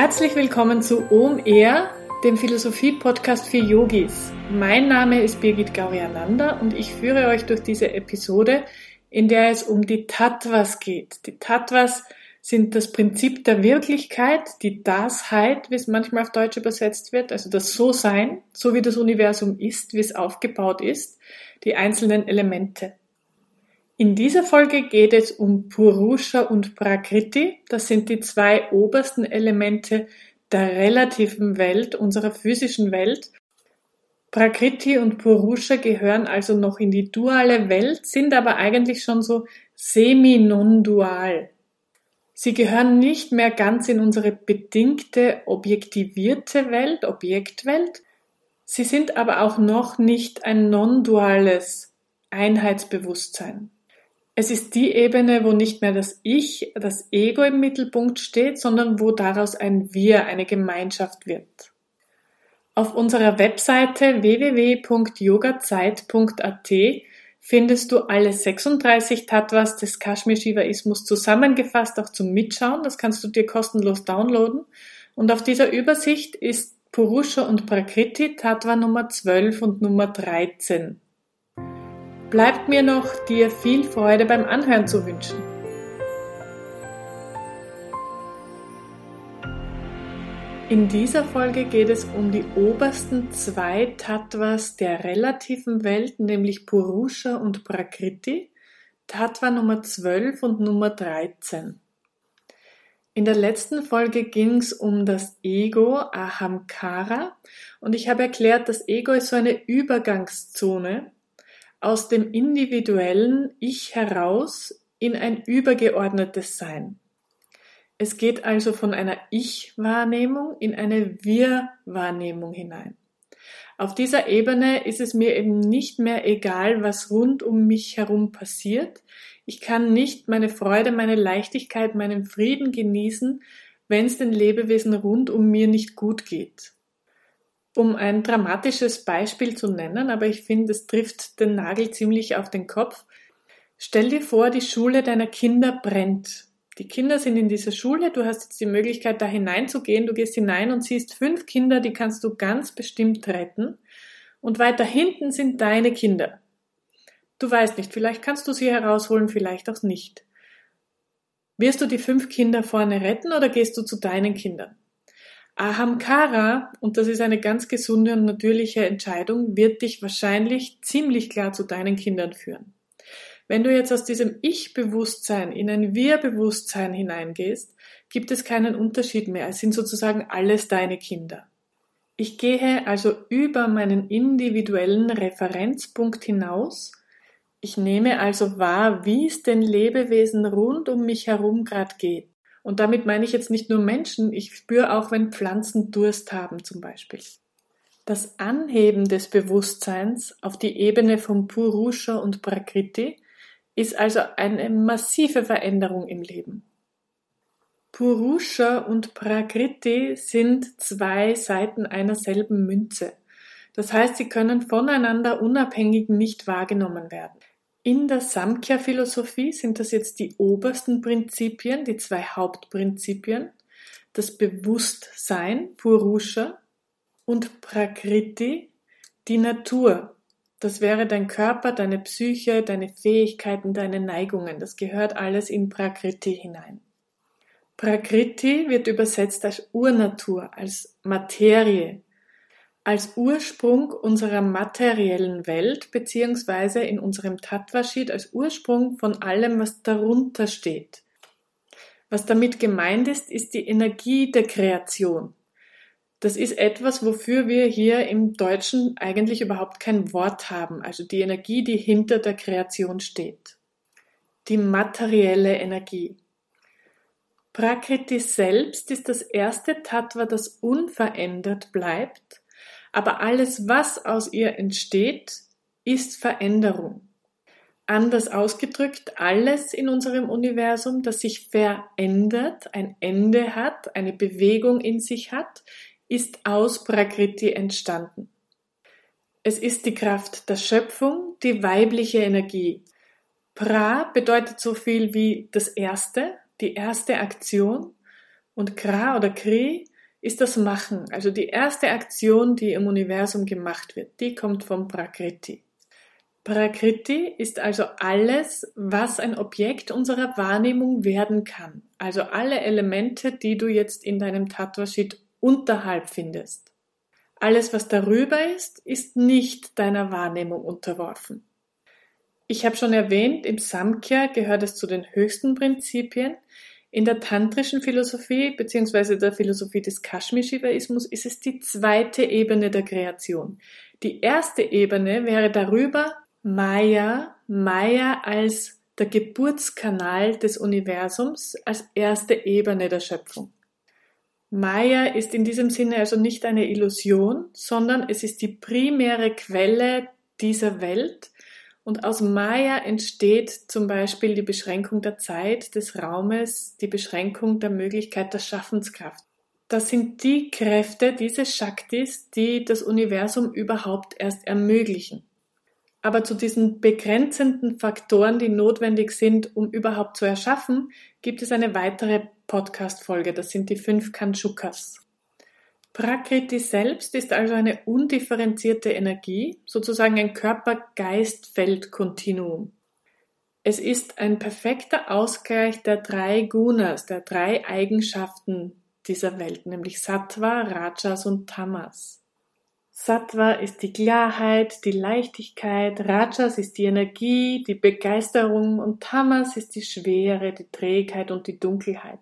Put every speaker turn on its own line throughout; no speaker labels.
Herzlich willkommen zu OMR, dem Philosophie-Podcast für Yogis. Mein Name ist Birgit Gauriananda und ich führe euch durch diese Episode, in der es um die Tattvas geht. Die Tattvas sind das Prinzip der Wirklichkeit, die Dasheit, wie es manchmal auf Deutsch übersetzt wird, also das So-Sein, so wie das Universum ist, wie es aufgebaut ist, die einzelnen Elemente. In dieser Folge geht es um Purusha und Prakriti. Das sind die zwei obersten Elemente der relativen Welt, unserer physischen Welt. Prakriti und Purusha gehören also noch in die duale Welt, sind aber eigentlich schon so semi-non-dual. Sie gehören nicht mehr ganz in unsere bedingte, objektivierte Welt, Objektwelt. Sie sind aber auch noch nicht ein non-duales Einheitsbewusstsein. Es ist die Ebene, wo nicht mehr das Ich, das Ego im Mittelpunkt steht, sondern wo daraus ein Wir, eine Gemeinschaft wird. Auf unserer Webseite www.yogazeit.at findest du alle 36 Tattvas des Kashmir Shivaismus zusammengefasst, auch zum Mitschauen. Das kannst du dir kostenlos downloaden. Und auf dieser Übersicht ist Purusha und Prakriti Tattva Nummer 12 und Nummer 13 bleibt mir noch, dir viel Freude beim Anhören zu wünschen. In dieser Folge geht es um die obersten zwei Tattvas der relativen Welt, nämlich Purusha und Prakriti, Tattva Nummer 12 und Nummer 13. In der letzten Folge ging es um das Ego, Ahamkara, und ich habe erklärt, das Ego ist so eine Übergangszone, aus dem individuellen Ich heraus in ein übergeordnetes Sein. Es geht also von einer Ich-Wahrnehmung in eine Wir-Wahrnehmung hinein. Auf dieser Ebene ist es mir eben nicht mehr egal, was rund um mich herum passiert. Ich kann nicht meine Freude, meine Leichtigkeit, meinen Frieden genießen, wenn es den Lebewesen rund um mir nicht gut geht um ein dramatisches Beispiel zu nennen, aber ich finde, es trifft den Nagel ziemlich auf den Kopf. Stell dir vor, die Schule deiner Kinder brennt. Die Kinder sind in dieser Schule, du hast jetzt die Möglichkeit, da hineinzugehen, du gehst hinein und siehst fünf Kinder, die kannst du ganz bestimmt retten. Und weiter hinten sind deine Kinder. Du weißt nicht, vielleicht kannst du sie herausholen, vielleicht auch nicht. Wirst du die fünf Kinder vorne retten oder gehst du zu deinen Kindern? Ahamkara, und das ist eine ganz gesunde und natürliche Entscheidung, wird dich wahrscheinlich ziemlich klar zu deinen Kindern führen. Wenn du jetzt aus diesem Ich-Bewusstsein in ein Wir-Bewusstsein hineingehst, gibt es keinen Unterschied mehr. Es sind sozusagen alles deine Kinder. Ich gehe also über meinen individuellen Referenzpunkt hinaus. Ich nehme also wahr, wie es den Lebewesen rund um mich herum gerade geht. Und damit meine ich jetzt nicht nur Menschen, ich spüre auch, wenn Pflanzen Durst haben zum Beispiel. Das Anheben des Bewusstseins auf die Ebene von Purusha und Prakriti ist also eine massive Veränderung im Leben. Purusha und Prakriti sind zwei Seiten einer selben Münze. Das heißt, sie können voneinander unabhängig nicht wahrgenommen werden. In der Samkhya-Philosophie sind das jetzt die obersten Prinzipien, die zwei Hauptprinzipien, das Bewusstsein, Purusha, und Prakriti, die Natur. Das wäre dein Körper, deine Psyche, deine Fähigkeiten, deine Neigungen. Das gehört alles in Prakriti hinein. Prakriti wird übersetzt als Urnatur, als Materie, als Ursprung unserer materiellen Welt beziehungsweise in unserem Tattvashit als Ursprung von allem, was darunter steht. Was damit gemeint ist, ist die Energie der Kreation. Das ist etwas, wofür wir hier im Deutschen eigentlich überhaupt kein Wort haben, also die Energie, die hinter der Kreation steht. Die materielle Energie. Prakriti selbst ist das erste Tattva, das unverändert bleibt aber alles, was aus ihr entsteht, ist Veränderung. Anders ausgedrückt, alles in unserem Universum, das sich verändert, ein Ende hat, eine Bewegung in sich hat, ist aus Prakriti entstanden. Es ist die Kraft der Schöpfung, die weibliche Energie. Pra bedeutet so viel wie das Erste, die erste Aktion Und Kra oder Kri ist das Machen, also die erste Aktion, die im Universum gemacht wird. Die kommt vom Prakriti. Prakriti ist also alles, was ein Objekt unserer Wahrnehmung werden kann. Also alle Elemente, die du jetzt in deinem Tattva-Sheet unterhalb findest. Alles, was darüber ist, ist nicht deiner Wahrnehmung unterworfen. Ich habe schon erwähnt, im Samkhya gehört es zu den höchsten Prinzipien. In der tantrischen Philosophie bzw. der Philosophie des Kashmir-Shivaismus ist es die zweite Ebene der Kreation. Die erste Ebene wäre darüber Maya, Maya als der Geburtskanal des Universums, als erste Ebene der Schöpfung. Maya ist in diesem Sinne also nicht eine Illusion, sondern es ist die primäre Quelle dieser Welt, und aus Maya entsteht zum Beispiel die Beschränkung der Zeit, des Raumes, die Beschränkung der Möglichkeit der Schaffenskraft. Das sind die Kräfte, diese Shaktis, die das Universum überhaupt erst ermöglichen. Aber zu diesen begrenzenden Faktoren, die notwendig sind, um überhaupt zu erschaffen, gibt es eine weitere Podcast-Folge. Das sind die fünf Kanchukas. Prakriti selbst ist also eine undifferenzierte Energie, sozusagen ein Körper-Geist-Feld-Kontinuum. Es ist ein perfekter Ausgleich der drei Gunas, der drei Eigenschaften dieser Welt, nämlich Sattva, Rajas und Tamas. Sattva ist die Klarheit, die Leichtigkeit, Rajas ist die Energie, die Begeisterung und Tamas ist die Schwere, die Trägheit und die Dunkelheit.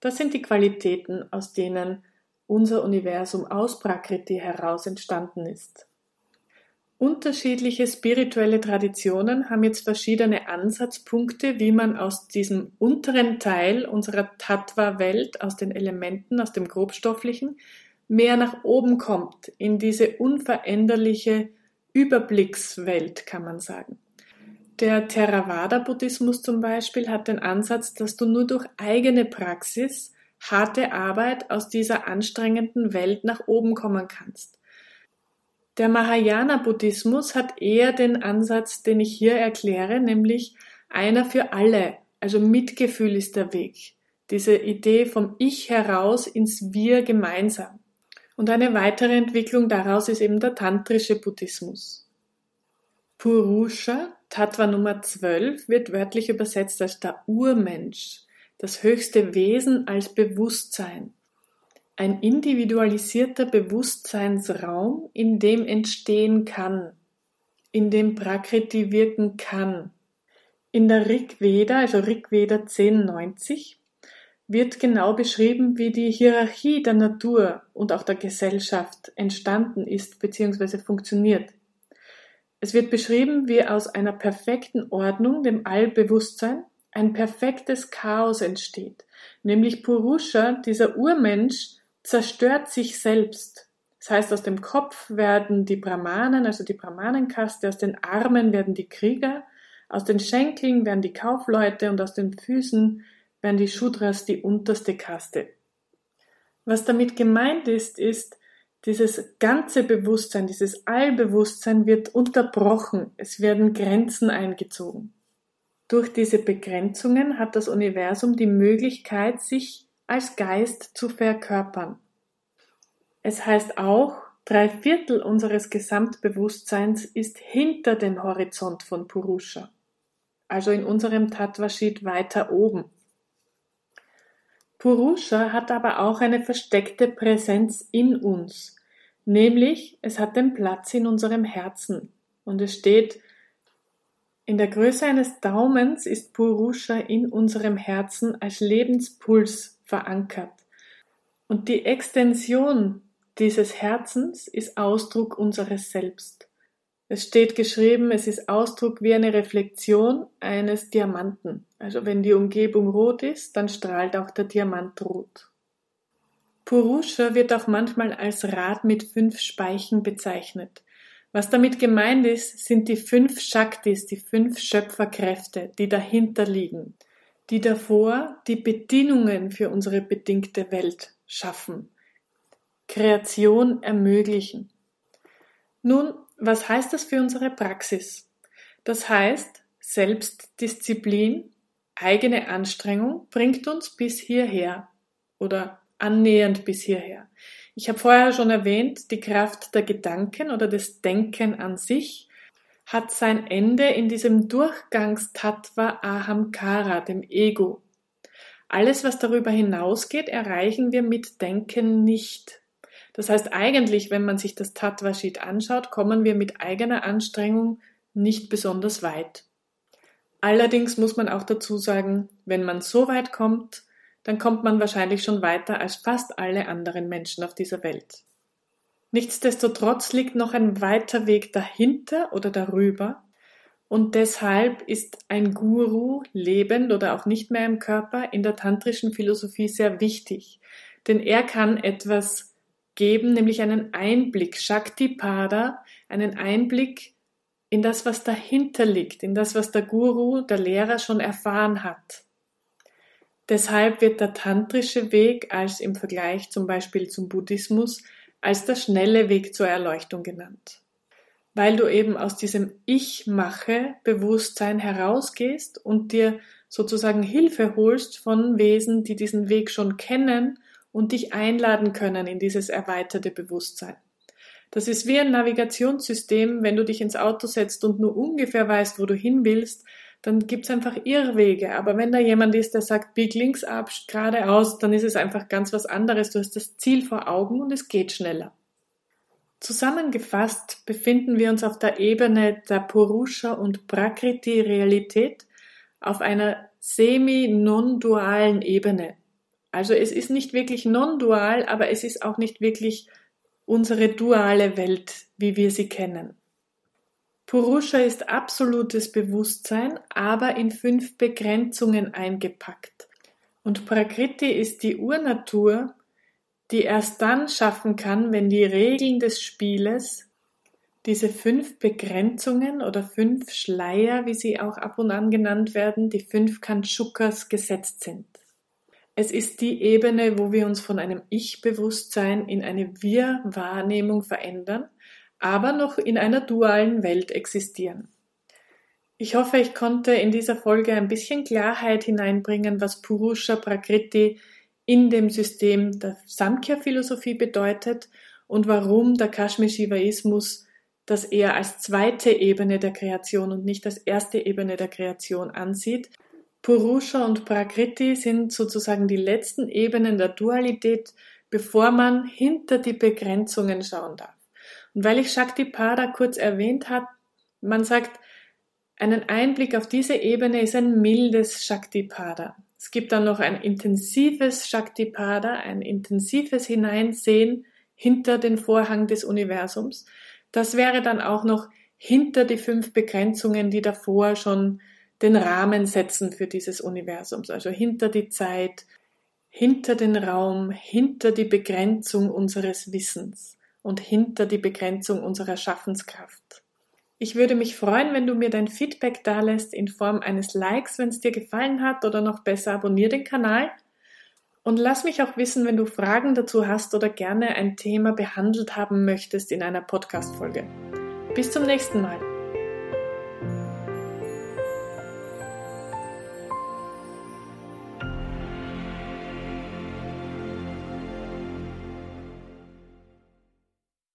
Das sind die Qualitäten, aus denen unser Universum aus Prakriti heraus entstanden ist. Unterschiedliche spirituelle Traditionen haben jetzt verschiedene Ansatzpunkte, wie man aus diesem unteren Teil unserer Tattva-Welt, aus den Elementen, aus dem Grobstofflichen, mehr nach oben kommt, in diese unveränderliche Überblickswelt, kann man sagen. Der Theravada-Buddhismus zum Beispiel hat den Ansatz, dass du nur durch eigene Praxis harte Arbeit aus dieser anstrengenden Welt nach oben kommen kannst. Der Mahayana-Buddhismus hat eher den Ansatz, den ich hier erkläre, nämlich einer für alle, also Mitgefühl ist der Weg. Diese Idee vom Ich heraus ins Wir gemeinsam. Und eine weitere Entwicklung daraus ist eben der tantrische Buddhismus. Purusha, Tattva Nummer 12, wird wörtlich übersetzt als der Urmensch das höchste Wesen als Bewusstsein. Ein individualisierter Bewusstseinsraum, in dem entstehen kann, in dem Prakriti wirken kann. In der Rig Veda, also Rig Veda 1090, wird genau beschrieben, wie die Hierarchie der Natur und auch der Gesellschaft entstanden ist bzw. funktioniert. Es wird beschrieben, wie aus einer perfekten Ordnung, dem Allbewusstsein, ein perfektes Chaos entsteht, nämlich Purusha, dieser Urmensch, zerstört sich selbst. Das heißt, aus dem Kopf werden die Brahmanen, also die Brahmanenkaste, aus den Armen werden die Krieger, aus den Schenkeln werden die Kaufleute und aus den Füßen werden die Shudras die unterste Kaste. Was damit gemeint ist, ist, dieses ganze Bewusstsein, dieses Allbewusstsein wird unterbrochen, es werden Grenzen eingezogen. Durch diese Begrenzungen hat das Universum die Möglichkeit, sich als Geist zu verkörpern. Es heißt auch, drei Viertel unseres Gesamtbewusstseins ist hinter dem Horizont von Purusha, also in unserem Tattvashit weiter oben. Purusha hat aber auch eine versteckte Präsenz in uns, nämlich es hat den Platz in unserem Herzen und es steht in der Größe eines Daumens ist Purusha in unserem Herzen als Lebenspuls verankert. Und die Extension dieses Herzens ist Ausdruck unseres Selbst. Es steht geschrieben, es ist Ausdruck wie eine Reflexion eines Diamanten. Also wenn die Umgebung rot ist, dann strahlt auch der Diamant rot. Purusha wird auch manchmal als Rad mit fünf Speichen bezeichnet. Was damit gemeint ist, sind die fünf Shaktis, die fünf Schöpferkräfte, die dahinter liegen, die davor die Bedingungen für unsere bedingte Welt schaffen, Kreation ermöglichen. Nun, was heißt das für unsere Praxis? Das heißt, Selbstdisziplin, eigene Anstrengung bringt uns bis hierher. oder annähernd bis hierher. Ich habe vorher schon erwähnt, die Kraft der Gedanken oder des Denken an sich hat sein Ende in diesem Durchgangstattva Ahamkara, dem Ego. Alles, was darüber hinausgeht, erreichen wir mit Denken nicht. Das heißt eigentlich, wenn man sich das Tattva Sheet anschaut, kommen wir mit eigener Anstrengung nicht besonders weit. Allerdings muss man auch dazu sagen, wenn man so weit kommt, dann kommt man wahrscheinlich schon weiter als fast alle anderen Menschen auf dieser Welt. Nichtsdestotrotz liegt noch ein weiter Weg dahinter oder darüber, und deshalb ist ein Guru, lebend oder auch nicht mehr im Körper, in der tantrischen Philosophie sehr wichtig. Denn er kann etwas geben, nämlich einen Einblick, Shaktipada, einen Einblick in das, was dahinter liegt, in das, was der Guru, der Lehrer schon erfahren hat. Deshalb wird der tantrische Weg als im Vergleich zum Beispiel zum Buddhismus als der schnelle Weg zur Erleuchtung genannt weil du eben aus diesem Ich-Mache-Bewusstsein herausgehst und dir sozusagen Hilfe holst von Wesen, die diesen Weg schon kennen und dich einladen können in dieses erweiterte Bewusstsein. Das ist wie ein Navigationssystem, wenn du dich ins Auto setzt und nur ungefähr weißt, wo du hin willst, dann gibt's einfach Irrwege. Aber wenn da jemand ist, der sagt, bieg links ab, geradeaus, dann ist es einfach ganz was anderes. Du hast das Ziel vor Augen und es geht schneller. Zusammengefasst befinden wir uns auf der Ebene der Purusha und Prakriti-Realität auf einer semi-non-dualen Ebene. Also es ist nicht wirklich non-dual, aber es ist auch nicht wirklich unsere duale Welt, wie wir sie kennen. Purusha ist absolutes Bewusstsein, aber in fünf Begrenzungen eingepackt. Und Prakriti ist die Urnatur, die erst dann schaffen kann, wenn die Regeln des Spieles, diese fünf Begrenzungen oder fünf Schleier, wie sie auch ab und an genannt werden, die fünf Kanchukas gesetzt sind. Es ist die Ebene, wo wir uns von einem Ich-Bewusstsein in eine Wir-Wahrnehmung verändern, aber noch in einer dualen Welt existieren. Ich hoffe, ich konnte in dieser Folge ein bisschen Klarheit hineinbringen, was Purusha Prakriti in dem System der Samkhya-Philosophie bedeutet und warum der Kashmir-Shivaismus das eher als zweite Ebene der Kreation und nicht als erste Ebene der Kreation ansieht. Purusha und Prakriti sind sozusagen die letzten Ebenen der Dualität, bevor man hinter die Begrenzungen schauen darf. Und weil ich Shaktipada kurz erwähnt habe, man sagt, einen Einblick auf diese Ebene ist ein mildes Shaktipada. Es gibt dann noch ein intensives Shaktipada, ein intensives Hineinsehen hinter den Vorhang des Universums. Das wäre dann auch noch hinter die fünf Begrenzungen, die davor schon den Rahmen setzen für dieses Universums, also hinter die Zeit, hinter den Raum, hinter die Begrenzung unseres Wissens und hinter die Begrenzung unserer Schaffenskraft. Ich würde mich freuen, wenn du mir dein Feedback dalässt in Form eines Likes, wenn es dir gefallen hat oder noch besser abonniere den Kanal. Und lass mich auch wissen, wenn du Fragen dazu hast oder gerne ein Thema behandelt haben möchtest in einer Podcast-Folge. Bis zum nächsten Mal.